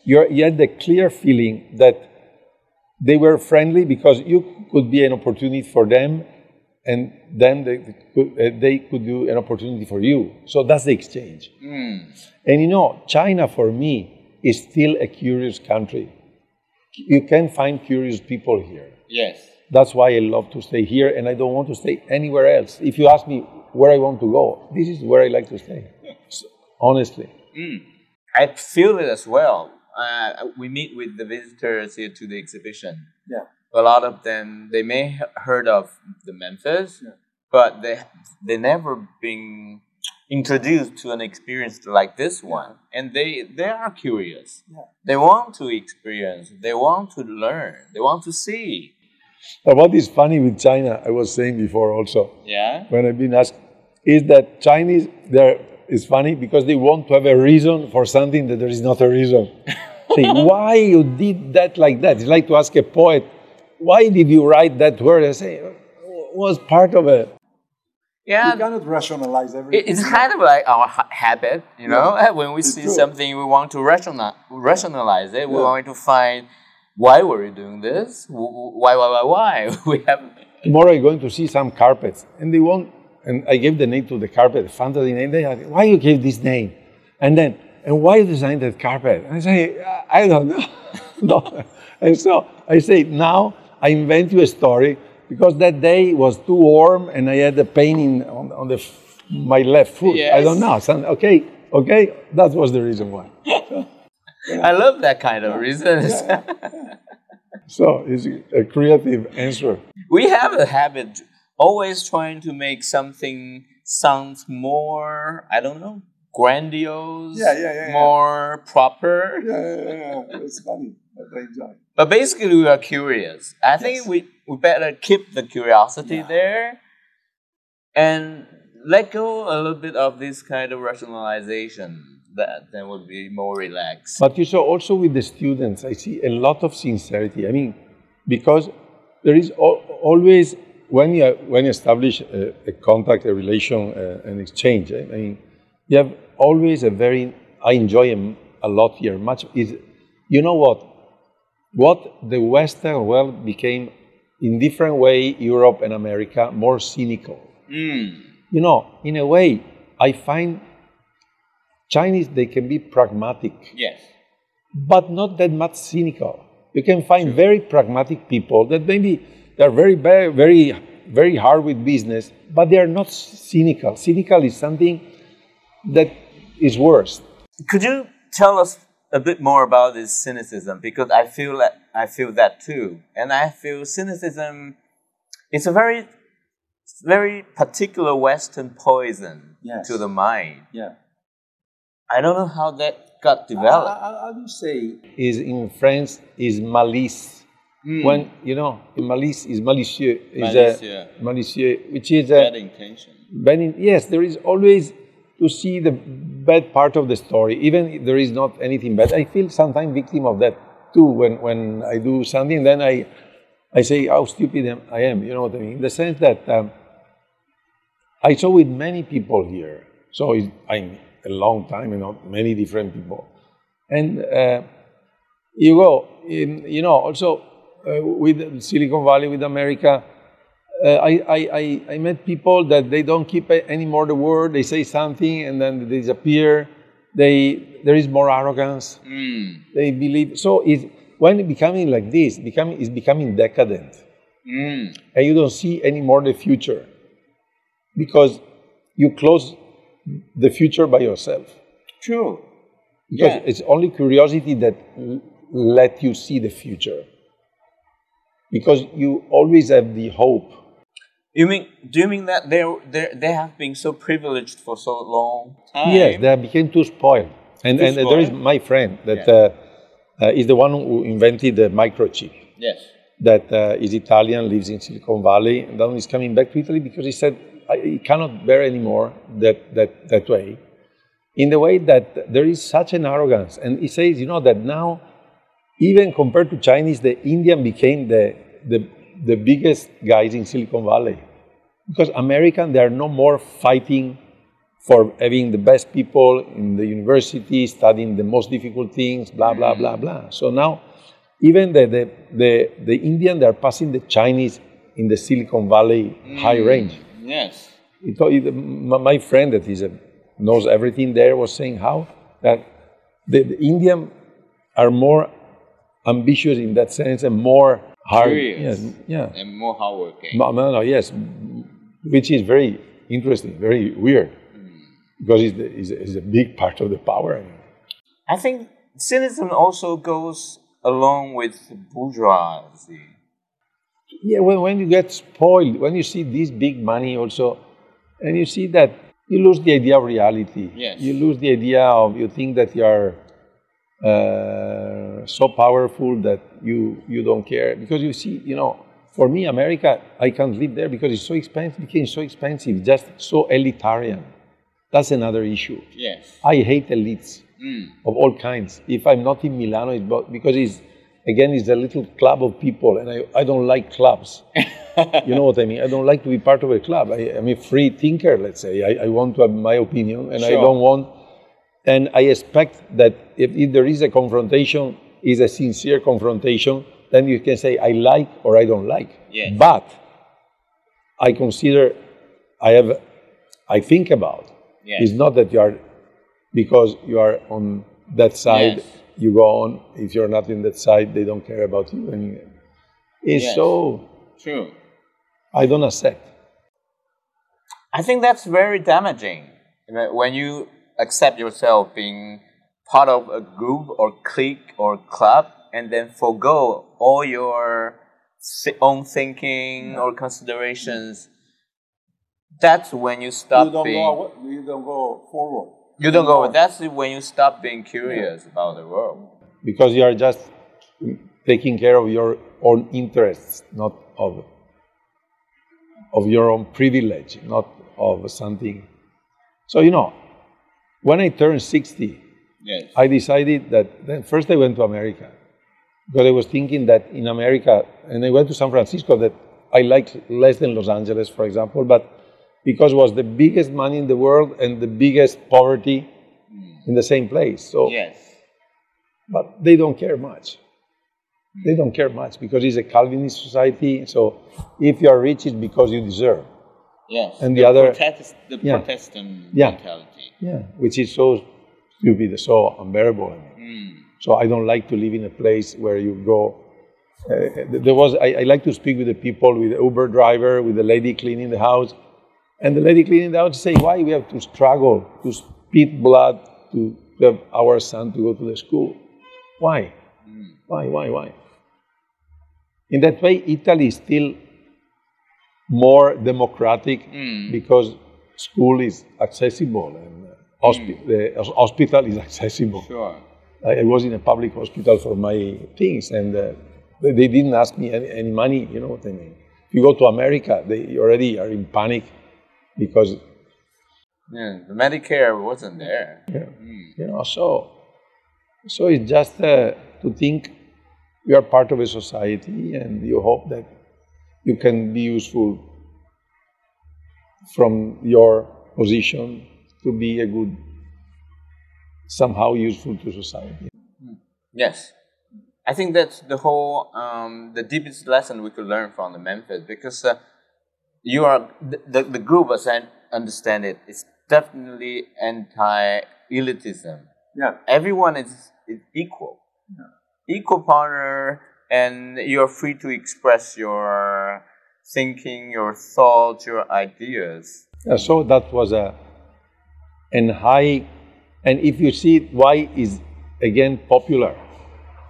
Speaker 2: you're, had the clear feeling that they were friendly because you could be an opportunity for them and then they could, uh, they could do an opportunity for you so that's the exchange And you know, China for me is still a curious country. You can find curious people here.
Speaker 1: Yes.
Speaker 2: That's why I love to stay here and I don't want to stay anywhere else. If you ask me where I want to go, this is where I like to stay. Honestly.
Speaker 1: I feel it as well. Uh, we meet with the visitors here to the exhibition.
Speaker 3: Yeah.
Speaker 1: A lot of them, they may have heard of the Memphis, but they they never been introduced to an experience like this one, and they they are curious.
Speaker 3: Yeah.
Speaker 1: They want to experience. They want to learn. They want to see.
Speaker 2: But what is funny with China, I was saying before also,
Speaker 1: Yeah.
Speaker 2: when I've been asked, is that Chinese, there is funny because they want to have a reason for something that there is not a reason. Say, why you did that like that? It's like to ask a poet, why did you write that word? I say, was part of it.
Speaker 1: Yeah.
Speaker 3: You cannot rationalize everything.
Speaker 1: It's kind of like our ha- habit, you know. When we
Speaker 3: It's
Speaker 1: see
Speaker 3: true.
Speaker 1: something, we want to rationalize, rationalize it. We want to find why were we doing this? W- w- Why, why, why, why? We have.
Speaker 2: tomorrow I'm going to see some carpets, and they won't. And I gave the name to the carpet, the fantasy name. They ask, why you gave this name? And then, and why you designed that carpet? And I say, I don't know. no. And so I say, now I invent you a story because that day was too warm and I had the pain in, on, on the, my left foot. I don't know. Some- okay, okay, that was the reason why.
Speaker 1: I love that kind of reasons.
Speaker 2: So it's a creative answer.
Speaker 1: we have a habit always trying to make something sound more, I don't know, grandiose,
Speaker 3: Yeah, yeah, yeah, yeah.
Speaker 1: more proper.
Speaker 3: Yeah, yeah, yeah, yeah. It's funny, but I enjoy.
Speaker 1: But basically, we are curious. I think we, we better keep the curiosity there and let go a little bit of this kind of rationalization. That then would be more relaxed.
Speaker 2: But you saw also with the students, I see a lot of sincerity. I mean, because there is al- always when you when you establish a, a contact, a relation, uh, an exchange. I mean, you have always a very. I enjoy a, a lot here. Much is, you know what? What the Western world became, in different way, Europe and America more cynical. You know, in a way, I find Chinese they can be pragmatic
Speaker 1: Yes.
Speaker 2: but not that much cynical. You can find very pragmatic people that maybe they're very, very, very, very hard with business, but they are not cynical. Cynical is something that is worse.
Speaker 1: Could you tell us a bit more about this cynicism? Because I feel that I feel that too, and I feel cynicism is a very, very particular Western poison
Speaker 3: Yes.
Speaker 1: to the mind.
Speaker 3: Yeah.
Speaker 1: I don't know how that got developed.
Speaker 3: how, how do you say?
Speaker 2: Is in France is malice. When you know, malice is malicieux. Is. A, malicieux, which is a,
Speaker 1: intention.
Speaker 2: But in, yes, there is always to see the bad part of the story, even if there is not anything bad. I feel sometimes victim of that too. When when I do something, then I I say how stupid I am. You know what I mean? In the sense that um, I saw with many people here. So it's, I'm a long time, you know, many different people, and uh, you go in, you know, also Uh, with Silicon Valley, with America. Uh, I, I, I, I met people that they don't keep anymore the word. They say something and then they disappear. They, there is more arrogance. Hmm. They believe. So it's, when it becoming like this, becoming, it's becoming decadent. Hmm. And you don't see anymore the future because you close the future by yourself.
Speaker 1: True.
Speaker 2: Because
Speaker 1: Yeah.
Speaker 2: it's only curiosity that l- let you see the future. Because you always have the hope.
Speaker 1: You mean? Do you mean that they they they have been so privileged for so long? time?
Speaker 2: Yes, they became too spoiled. And,
Speaker 1: Too
Speaker 2: and there is my friend that
Speaker 1: Yeah.
Speaker 2: uh, uh, is the one who invented the microchip.
Speaker 1: Yes.
Speaker 2: That uh, is Italian, lives in Silicon Valley, and then he's coming back to Italy because he said I, he cannot bear anymore that, that, that way. In the way that there is such an arrogance. And he says, you know, that now, even compared to Chinese, the Indian became the, the, the biggest guys in Silicon Valley. Because American, they are no more fighting for having the best people in the university, studying the most difficult things, blah, blah, mm-hmm. blah, blah. So now, even the, the, the, the Indian, they are passing the Chinese in the Silicon Valley mm. high range.
Speaker 1: Yes.
Speaker 2: It, it, my my friend that is a, knows everything there was saying how that the, the Indian are more ambitious in that sense and more hard.
Speaker 1: Curious.
Speaker 2: Yes, yeah.
Speaker 1: And more hardworking.
Speaker 2: No, no, no, yes, which is very interesting, very weird, because it's, the, it's, it's a big part of the power.
Speaker 1: I think cynicism also goes along with bourgeoisie.
Speaker 2: Yeah, when, when you get spoiled, when you see this big money also, and you see that you lose the idea of reality.
Speaker 1: Yes.
Speaker 2: You lose the idea of, you think that you are uh, so powerful that you, you don't care. Because you see, you know, for me, America, I can't live there because it's so expensive, became so expensive, just so elitarian. That's another issue.
Speaker 1: Yes.
Speaker 2: I hate elites mm. of all kinds. If I'm not in Milano, it's because it's again it's a little club of people, and I, I don't like clubs. you know what I mean? I don't like to be part of a club. I, I'm a free thinker, let's say. I, I want to have my opinion, and I don't want. And I expect that if, if there is a confrontation, is a sincere confrontation, then you can say I like or I don't like.
Speaker 1: Yes.
Speaker 2: But I consider I have I think about.
Speaker 1: Yes.
Speaker 2: It's not that you are because you are on that side,
Speaker 1: Yes.
Speaker 2: you go on. If you're not in that side, they don't care about you. And it's so
Speaker 1: True.
Speaker 2: I don't accept.
Speaker 1: I think that's very damaging when you accept yourself being part of a group or clique or club and then forego all your own thinking or considerations. That's when you stop
Speaker 3: you don't
Speaker 1: being.
Speaker 3: go. You don't go forward.
Speaker 1: you don't go. That's when you stop being curious about the world.
Speaker 2: because you are just taking care of your own interests, not of of your own privilege, not of something. So you know, when I turned sixty,
Speaker 1: Yes.
Speaker 2: I decided that then first I went to America, because I was thinking that in America, and I went to San Francisco that I liked less than Los Angeles, for example, but because it was the biggest money in the world and the biggest poverty hmm. in the same place. So,
Speaker 1: Yes.
Speaker 2: but they don't care much. They don't care much because it's a Calvinist society. So, if you are rich, it's because you deserve.
Speaker 1: Yes.
Speaker 2: And the other-
Speaker 1: Protest, the
Speaker 2: Yeah.
Speaker 1: Protestant
Speaker 2: Yeah.
Speaker 1: mentality.
Speaker 2: Yeah, which is so stupid, so unbearable. I mean. Hmm. So I don't like to live in a place where you go. Uh, there was I, I like to speak with the people, with the Uber driver, with the lady cleaning the house, and the lady cleaning the house say, "Why we have to struggle to spit blood to have our son to go to the school? Why? Hmm. Why? Why? Why?" In that way, Italy is still more democratic hmm. because school is accessible and hospi- the hospital is accessible.
Speaker 1: Sure.
Speaker 2: I, I was in a public hospital for my things, and uh, they, they didn't ask me any, any money. You know what I mean? If you go to America, they already are in panic because
Speaker 1: Yeah, the Medicare wasn't there.
Speaker 2: yeah, you know. So, so it's just uh, to think you are part of a society, and you hope that you can be useful from your position to be a good, somehow useful to society.
Speaker 1: Yes. I think that's the whole, um, the deepest lesson we could learn from the Memphis because uh, you are, the, the, the group, as I understand it, is definitely anti elitism.
Speaker 3: Yeah.
Speaker 1: Everyone is, is equal. Equal partner, and you're free to express your thinking, your thoughts, your ideas.
Speaker 2: Yeah, so that was a and high and if you see why is again popular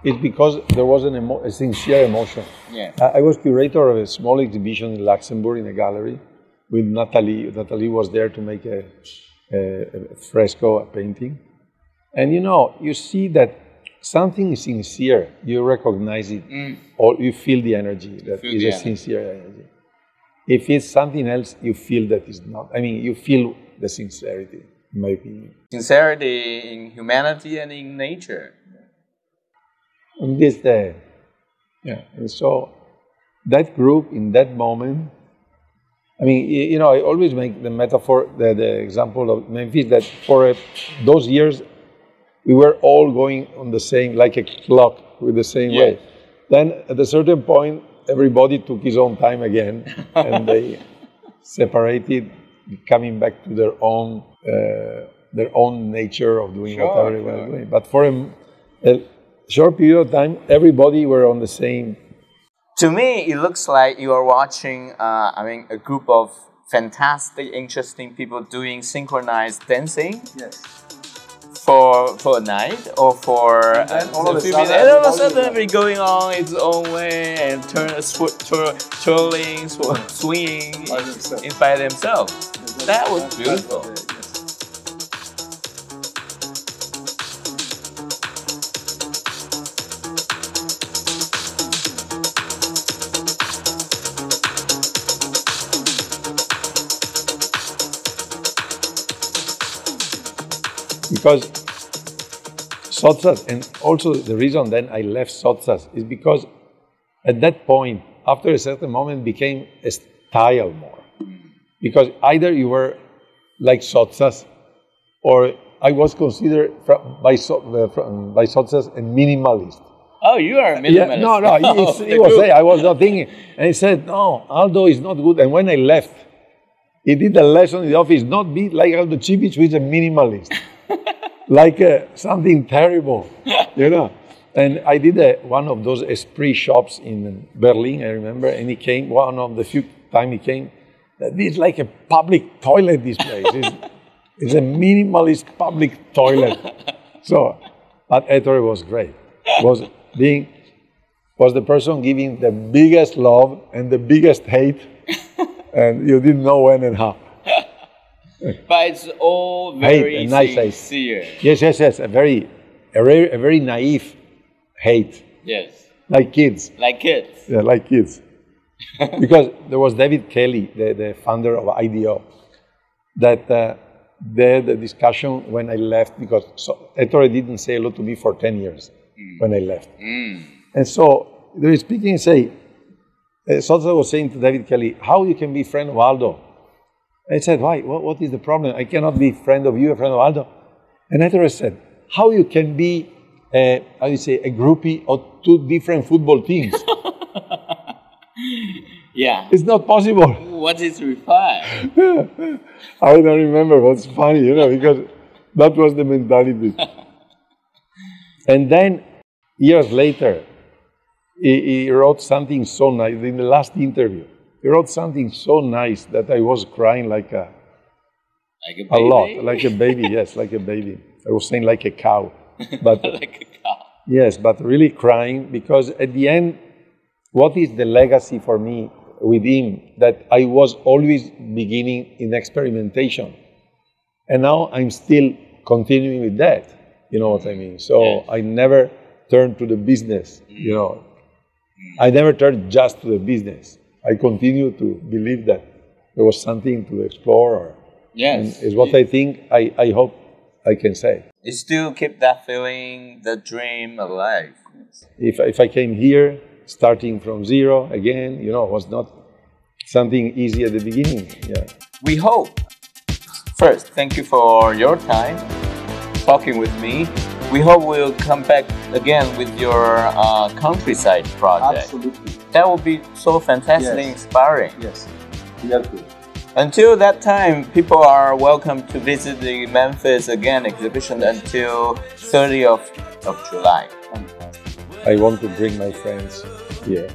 Speaker 2: it's because there was an emo- a sincere emotion.
Speaker 1: Yeah.
Speaker 2: I, I was curator of a small exhibition in luxembourg in a gallery with Nathalie. Nathalie was there to make a, a, a fresco a painting. And you know you see that something is sincere. You recognize it. Mm. Or you feel the energy that is a
Speaker 1: energy.
Speaker 2: sincere energy. If it's something else, you feel that it's not. I mean, you feel the sincerity, in my opinion.
Speaker 1: Sincerity in humanity and in nature.
Speaker 2: And this, day. yeah. And so that group in that moment, I mean, you know, I always make the metaphor, the, the example of Memphis, that for uh, those years, we were all going on the same, like a clock, with the same
Speaker 1: Yeah.
Speaker 2: way. Then at a certain point, everybody took his own time again, and they separated, coming back to their own their own nature of doing
Speaker 1: Sure,
Speaker 2: whatever they were
Speaker 1: sure.
Speaker 2: doing. But for a, a short period of time, everybody were on the same.
Speaker 1: To me, it looks like you are watching, uh, I mean, a group of fantastic, interesting people doing synchronized dancing
Speaker 3: Yes.
Speaker 1: for for a night or for
Speaker 3: then
Speaker 1: uh,
Speaker 3: all of
Speaker 1: a
Speaker 3: a
Speaker 1: few
Speaker 3: sudden,
Speaker 1: minutes. And all of a
Speaker 3: everybody-
Speaker 1: sudden, be going on its own way and turn, sw- twir- twirling, sw- swinging
Speaker 3: By themselves.
Speaker 1: in by themselves. That was
Speaker 3: That's- that's
Speaker 1: beautiful.
Speaker 2: Because Sottsass, and also the reason then I left Sottsass is because at that point, after a certain moment, became a style more. Because either you were like Sottsass, or I was considered fro- by, so, uh, from, by Sottsass a minimalist.
Speaker 1: Oh, you are a
Speaker 2: Yeah,
Speaker 1: minimalist.
Speaker 2: no, no, he,
Speaker 1: Oh,
Speaker 2: he
Speaker 1: the
Speaker 2: was there. I was not thinking. And he said, no, Aldo is not good. And when I left, he did a lesson in the office, not be like Aldo Cibic, who is a minimalist. Like uh, something terrible, you know. And I did a, one of those Esprit shops in Berlin, I remember, and he came, one of the few time he came, it's like a public toilet, this place. It's, it's a minimalist public toilet. So, but Ettore was great. Was being, was the person giving the biggest love and the biggest hate, and you didn't know when and how.
Speaker 1: But it's all
Speaker 2: Hate,
Speaker 1: very
Speaker 2: a nice hate.
Speaker 1: sincere.
Speaker 2: Yes, yes, yes. A very, a very, a very naive hate,
Speaker 1: Yes,
Speaker 2: like kids.
Speaker 1: like kids.
Speaker 2: Yeah, like kids. because there was David Kelley, the, the founder of IDEO, that uh, there the discussion when I left because so, Ettore didn't say hello to me for ten years when I left, And so they were speaking and say, uh, Sottsass was saying to David Kelley, how you can be friend of Aldo? I said, why? What, what is the problem? I cannot be friend of you, a friend of Aldo. And Ettore said, how you can be, uh, how you say, a groupie of two different football teams?
Speaker 1: Yeah.
Speaker 2: it's not possible.
Speaker 1: What is reply?
Speaker 2: I don't remember what's funny, you know, because that was the mentality. and then years later, he, he wrote something so nice in the last interview. He wrote something so nice that I was crying like a,
Speaker 1: Like a
Speaker 2: a lot, like a baby, yes, like a baby. I was saying like a cow, but
Speaker 1: like a cow.
Speaker 2: yes, but really crying because at the end, what is the legacy for me with him that I was always beginning in experimentation, and now I'm still continuing with that. You know what I mean? So
Speaker 1: Yes.
Speaker 2: I never turned to the business. You know, mm. I never turned just to the business. I continue to believe that there was something to explore, or
Speaker 1: Yes.
Speaker 2: is what I think. I, I hope I can say.
Speaker 1: You still keep that feeling, the dream alive.
Speaker 2: if, if I came here starting from zero again, you know, it was not something easy at the beginning. Yeah.
Speaker 1: We hope. First, thank you for your time talking with me. We hope we'll come back again with your uh, countryside project.
Speaker 3: Absolutely.
Speaker 1: That would be so fantastically
Speaker 3: Yes.
Speaker 1: inspiring.
Speaker 3: Yes. Good.
Speaker 1: Until that time, people are welcome to visit the Memphis Again exhibition until 30th of of
Speaker 3: July.
Speaker 2: I want to bring my friends here.